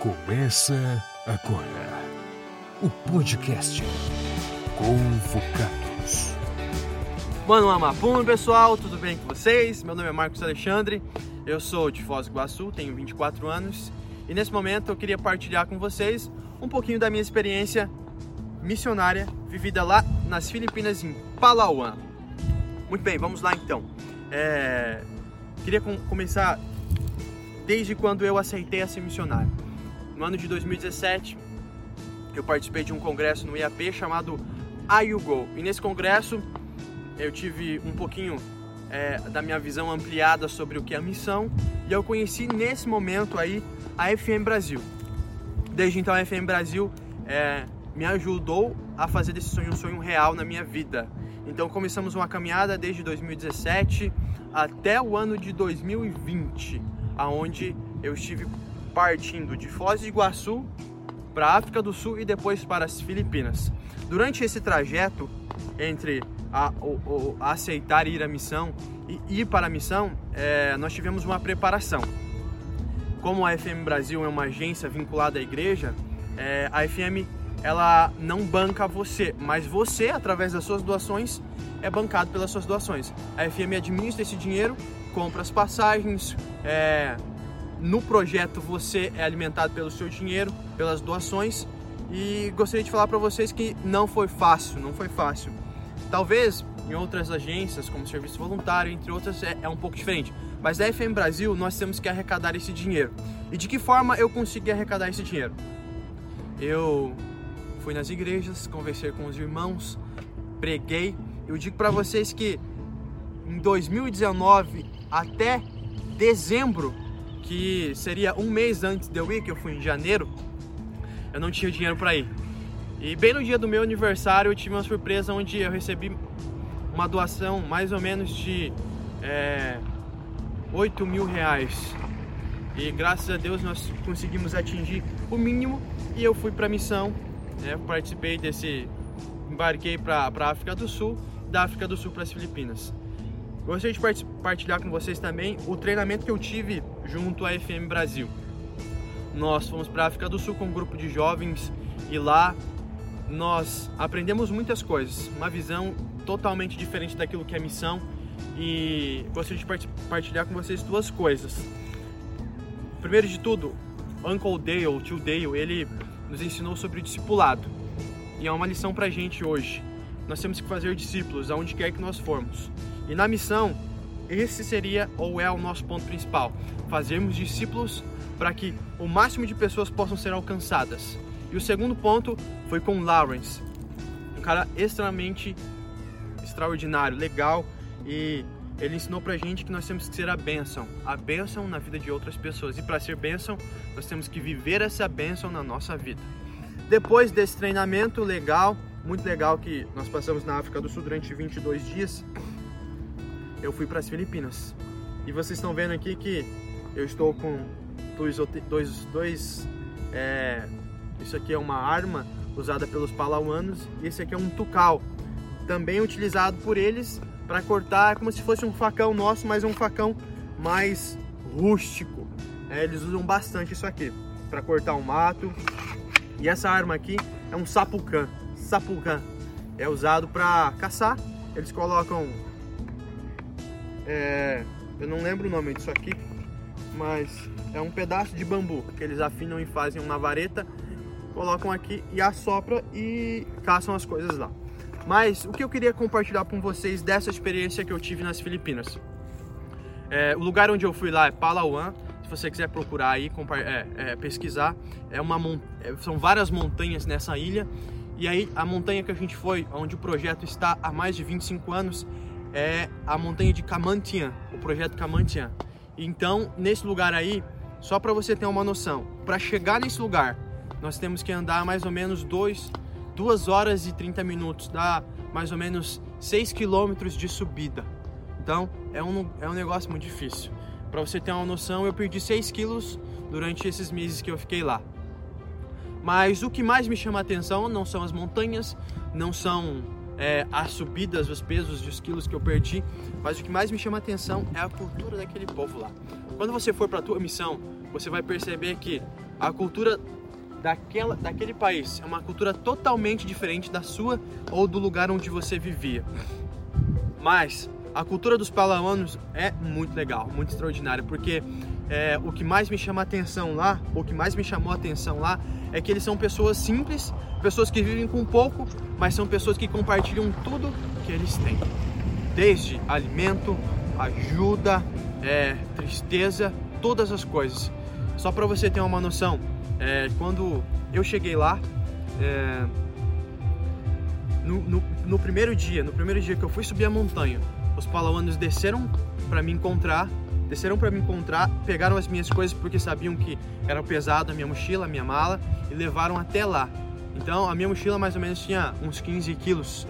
Começa agora o podcast Convocados. Mano Amapum, pessoal, tudo bem com vocês? Meu nome é Marcos Alexandre, eu sou de Foz do Iguaçu, tenho 24 anos e nesse momento eu queria partilhar com vocês um pouquinho da minha experiência missionária vivida lá nas Filipinas, em Palawan. Muito bem, vamos lá então. É... Queria com começar desde quando eu aceitei a ser missionário. No ano de 2017, eu participei de um congresso no IAP chamado IUGO. E nesse congresso eu tive um pouquinho é, da minha visão ampliada sobre o que é a missão e eu conheci nesse momento aí a FM Brasil. Desde então a FM Brasil é, me ajudou a fazer desse sonho um sonho real na minha vida. Então começamos uma caminhada desde 2017 até o ano de 2020, aonde eu estive partindo de Foz do Iguaçu para a África do Sul e depois para as Filipinas. Durante esse trajeto entre a, o, o, aceitar ir à missão e ir para a missão, é, nós tivemos uma preparação. Como a FM Brasil é uma agência vinculada à igreja, é, a FM ela não banca você, mas você, através das suas doações, é bancado pelas suas doações. A FM administra esse dinheiro, compra as passagens, é, no projeto você é alimentado pelo seu dinheiro, pelas doações e gostaria de falar para vocês que não foi fácil, não foi fácil. Talvez em outras agências, como serviço voluntário, entre outras, é, é um pouco diferente. Mas na FM Brasil nós temos que arrecadar esse dinheiro. E de que forma eu consegui arrecadar esse dinheiro? Eu fui nas igrejas, conversei com os irmãos, preguei. Eu digo para vocês que em 2019 até dezembro que seria um mês antes de eu ir, que eu fui em janeiro, eu não tinha dinheiro para ir. E bem no dia do meu aniversário eu tive uma surpresa onde eu recebi uma doação mais ou menos de é, 8 mil reais. E graças a Deus nós conseguimos atingir o mínimo e eu fui para a missão, né, participei desse, embarquei para a África do Sul, da África do Sul para as Filipinas. Gostaria de partilhar com vocês também o treinamento que eu tive junto à FM Brasil. Nós fomos para a África do Sul com um grupo de jovens e lá nós aprendemos muitas coisas, uma visão totalmente diferente daquilo que é missão e gostaria de partilhar com vocês duas coisas. Primeiro de tudo, Uncle Dale, tio Dale, ele nos ensinou sobre o discipulado e é uma lição para a gente hoje. Nós temos que fazer discípulos aonde quer que nós formos. E na missão, esse seria ou é o nosso ponto principal: fazermos discípulos para que o máximo de pessoas possam ser alcançadas. E o segundo ponto foi com Lawrence, um cara extremamente extraordinário, legal e ele ensinou pra gente que nós temos que ser a bênção, a bênção na vida de outras pessoas. E para ser bênção, nós temos que viver essa bênção na nossa vida. Depois desse treinamento legal, muito legal que nós passamos na África do Sul durante 22 dias, eu fui para as Filipinas. E vocês estão vendo aqui que eu estou com dois, dois, dois é, isso aqui é uma arma usada pelos palauanos e esse aqui é um tucal, também utilizado por eles para cortar como se fosse um facão nosso, mas um facão mais rústico. É, eles usam bastante isso aqui para cortar o um mato. E essa arma aqui é um sapucã. Sapucã é usado para caçar. Eles colocam é, eu não lembro o nome disso aqui, mas é um pedaço de bambu que eles afinam e fazem uma vareta, colocam aqui e assopra e caçam as coisas lá. Mas o que eu queria compartilhar com vocês dessa experiência que eu tive nas Filipinas. É, o lugar onde eu fui lá é Palawan. Se você quiser procurar aí, é, é, pesquisar, é uma, é, são várias montanhas nessa ilha. E aí a montanha que a gente foi, onde o projeto está há mais de 25 anos, é a montanha de Kamantian, o projeto Kamantian. Então, nesse lugar aí, só para você ter uma noção, para chegar nesse lugar, nós temos que andar mais ou menos 2 duas horas e 30 minutos, dá mais ou menos 6 quilômetros de subida. Então, é um, é um negócio muito difícil. Para você ter uma noção, eu perdi 6 quilos durante esses meses que eu fiquei lá. Mas o que mais me chama atenção não são as montanhas, não são é, as subidas, os pesos, os quilos que eu perdi, mas o que mais me chama a atenção é a cultura daquele povo lá. Quando você for para a tua missão, você vai perceber que a cultura daquela, daquele país é uma cultura totalmente diferente da sua ou do lugar onde você vivia. Mas a cultura dos palauanos é muito legal, muito extraordinária, porque é, o que mais me chama a atenção lá, o que mais me chamou atenção lá, é que eles são pessoas simples, pessoas que vivem com pouco, mas são pessoas que compartilham tudo que eles têm, desde alimento, ajuda, é, tristeza, todas as coisas. Só para você ter uma noção, é, quando eu cheguei lá, é, no, no, no, primeiro dia, no primeiro dia que eu fui subir a montanha, os palauanos desceram para me encontrar, desceram para me encontrar, pegaram as minhas coisas porque sabiam que era pesado a minha mochila, a minha mala e levaram até lá. Então a minha mochila mais ou menos tinha uns 15 quilos.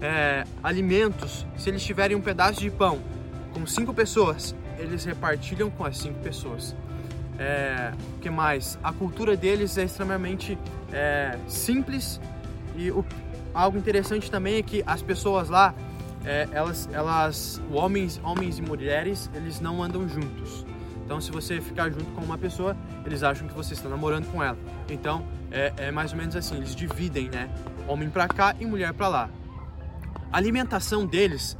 É, alimentos, se eles tiverem um pedaço de pão com cinco pessoas, eles repartilham com as cinco pessoas. É, o que mais? A cultura deles é extremamente é, simples e o, algo interessante também é que as pessoas lá é, elas, elas, homens, homens e mulheres, eles não andam juntos. Então, se você ficar junto com uma pessoa, eles acham que você está namorando com ela. Então, é, é mais ou menos assim, eles dividem, né? Homem para cá e mulher para lá. A alimentação deles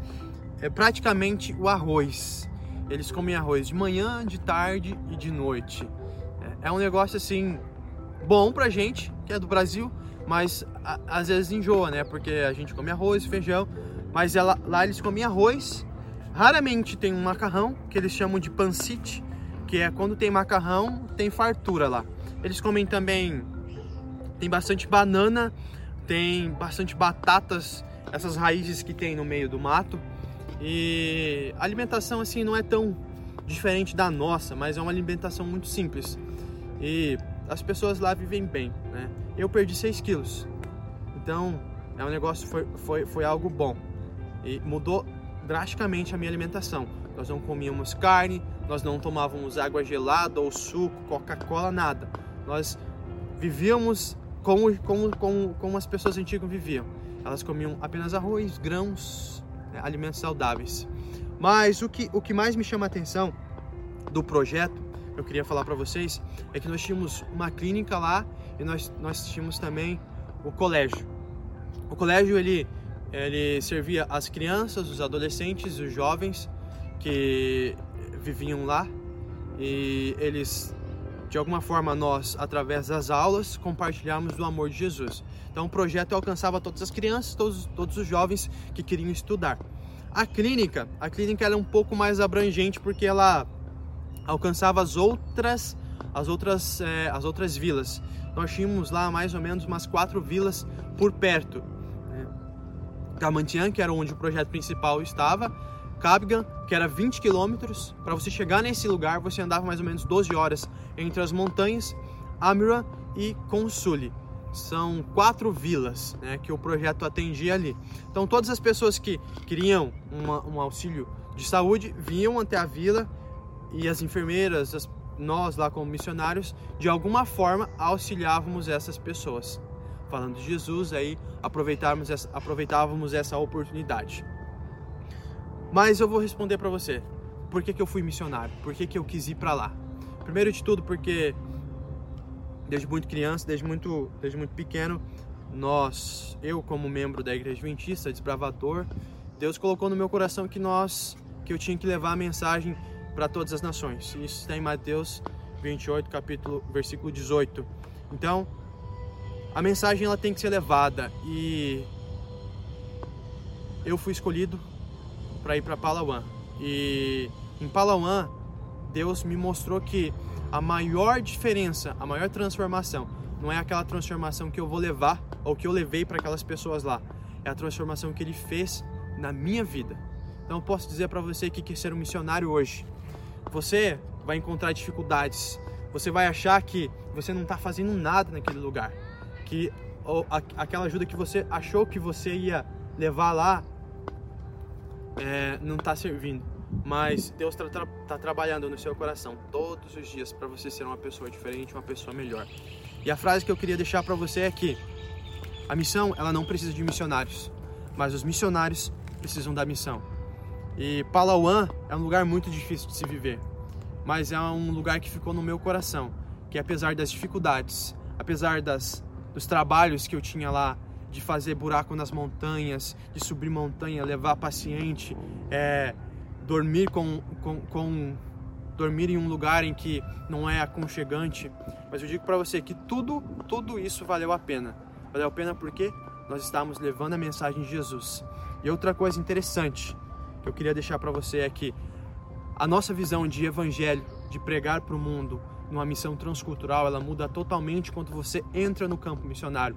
é praticamente o arroz. Eles comem arroz de manhã, de tarde e de noite. É, é um negócio assim bom pra gente, que é do Brasil, mas a, às vezes enjoa, né? Porque a gente come arroz, feijão, mas ela, lá eles comem arroz. Raramente tem um macarrão, que eles chamam de pancite, que é quando tem macarrão, tem fartura lá. Eles comem também, tem bastante banana, tem bastante batatas, essas raízes que tem no meio do mato. E a alimentação assim não é tão diferente da nossa, mas é uma alimentação muito simples. E as pessoas lá vivem bem, né? Eu perdi 6 quilos, então é um negócio foi, foi, foi algo bom e mudou drasticamente a minha alimentação. Nós não comíamos carne, nós não tomávamos água gelada ou suco, Coca-Cola, nada. Nós vivíamos como, como, como, como as pessoas antigas viviam. Elas comiam apenas arroz, grãos, né, alimentos saudáveis. Mas o que, o que mais me chama a atenção do projeto, eu queria falar para vocês, é que nós tínhamos uma clínica lá e nós, nós tínhamos também o colégio. O colégio ele ele servia as crianças, os adolescentes, os jovens que viviam lá e eles de alguma forma nós através das aulas compartilhamos do amor de Jesus. Então o projeto alcançava todas as crianças, todos, todos os jovens que queriam estudar. A clínica, a clínica era é um pouco mais abrangente porque ela alcançava as outras as outras é, as outras vilas. Nós tínhamos lá mais ou menos umas quatro vilas por perto Gamantian, que era onde o projeto principal estava, Cabgan, que era 20 quilômetros. Para você chegar nesse lugar, você andava mais ou menos 12 horas entre as montanhas, Amira e Consuli. São quatro vilas né, que o projeto atendia ali. Então, todas as pessoas que queriam uma, um auxílio de saúde vinham até a vila e as enfermeiras, as, nós lá como missionários, de alguma forma auxiliávamos essas pessoas falando de Jesus, aí aproveitávamos essa, aproveitávamos essa oportunidade. Mas eu vou responder para você, por que, que eu fui missionário? Por que, que eu quis ir para lá? Primeiro de tudo, porque desde muito criança, desde muito, desde muito pequeno, nós, eu como membro da Igreja Adventista, desbravador, Deus colocou no meu coração que nós, que eu tinha que levar a mensagem para todas as nações. Isso está em Mateus 28, capítulo, versículo 18. Então, a mensagem ela tem que ser levada. E eu fui escolhido para ir para Palawan. E em Palawan Deus me mostrou que a maior diferença, a maior transformação não é aquela transformação que eu vou levar ou que eu levei para aquelas pessoas lá, é a transformação que Ele fez na minha vida. Então eu posso dizer para você que quer ser um missionário hoje, você vai encontrar dificuldades, você vai achar que você não está fazendo nada naquele lugar que ou, a, aquela ajuda que você achou que você ia levar lá é, não está servindo. Mas Deus está tra tá trabalhando no seu coração todos os dias para você ser uma pessoa diferente, uma pessoa melhor. E a frase que eu queria deixar para você é que a missão ela não precisa de missionários, mas os missionários precisam da missão. E Palawan é um lugar muito difícil de se viver, mas é um lugar que ficou no meu coração que apesar das dificuldades, apesar das, dos trabalhos que eu tinha lá, de fazer buraco nas montanhas, de subir montanha, levar paciente, é, dormir com, com, com dormir em um lugar em que não é aconchegante, mas eu digo para você que tudo, tudo isso valeu a pena. Valeu a pena porque nós estamos levando a mensagem de Jesus. E outra coisa interessante que eu queria deixar para você é que a nossa visão de evangelho, de pregar para o mundo, numa missão transcultural, ela muda totalmente quando você entra no campo missionário.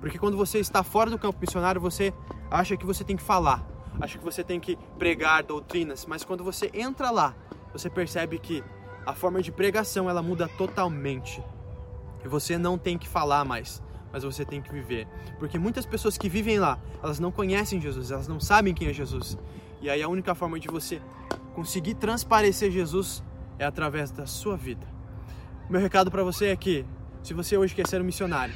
Porque quando você está fora do campo missionário, você acha que você tem que falar, acha que você tem que pregar doutrinas, mas quando você entra lá, você percebe que a forma de pregação ela muda totalmente. E você não tem que falar mais, mas você tem que viver. Porque muitas pessoas que vivem lá, elas não conhecem Jesus, elas não sabem quem é Jesus. E aí a única forma de você conseguir transparecer Jesus é através da sua vida. Meu recado para você é que, se você hoje quer ser um missionário,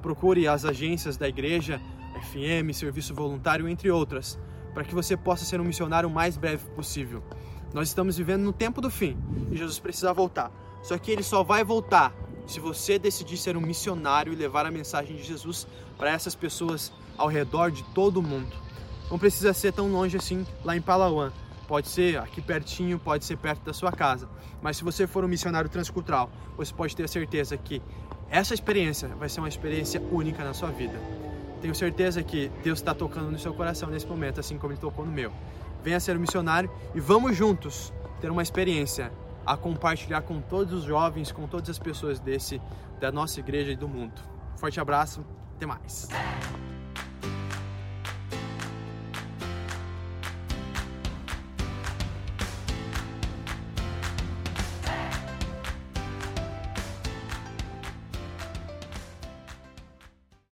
procure as agências da igreja, FM, serviço voluntário, entre outras, para que você possa ser um missionário o mais breve possível. Nós estamos vivendo no tempo do fim e Jesus precisa voltar. Só que ele só vai voltar se você decidir ser um missionário e levar a mensagem de Jesus para essas pessoas ao redor de todo o mundo. Não precisa ser tão longe assim lá em Palawan. Pode ser aqui pertinho, pode ser perto da sua casa. Mas se você for um missionário transcultural, você pode ter certeza que essa experiência vai ser uma experiência única na sua vida. Tenho certeza que Deus está tocando no seu coração nesse momento, assim como Ele tocou no meu. Venha ser um missionário e vamos juntos ter uma experiência a compartilhar com todos os jovens, com todas as pessoas desse da nossa igreja e do mundo. Forte abraço, até mais.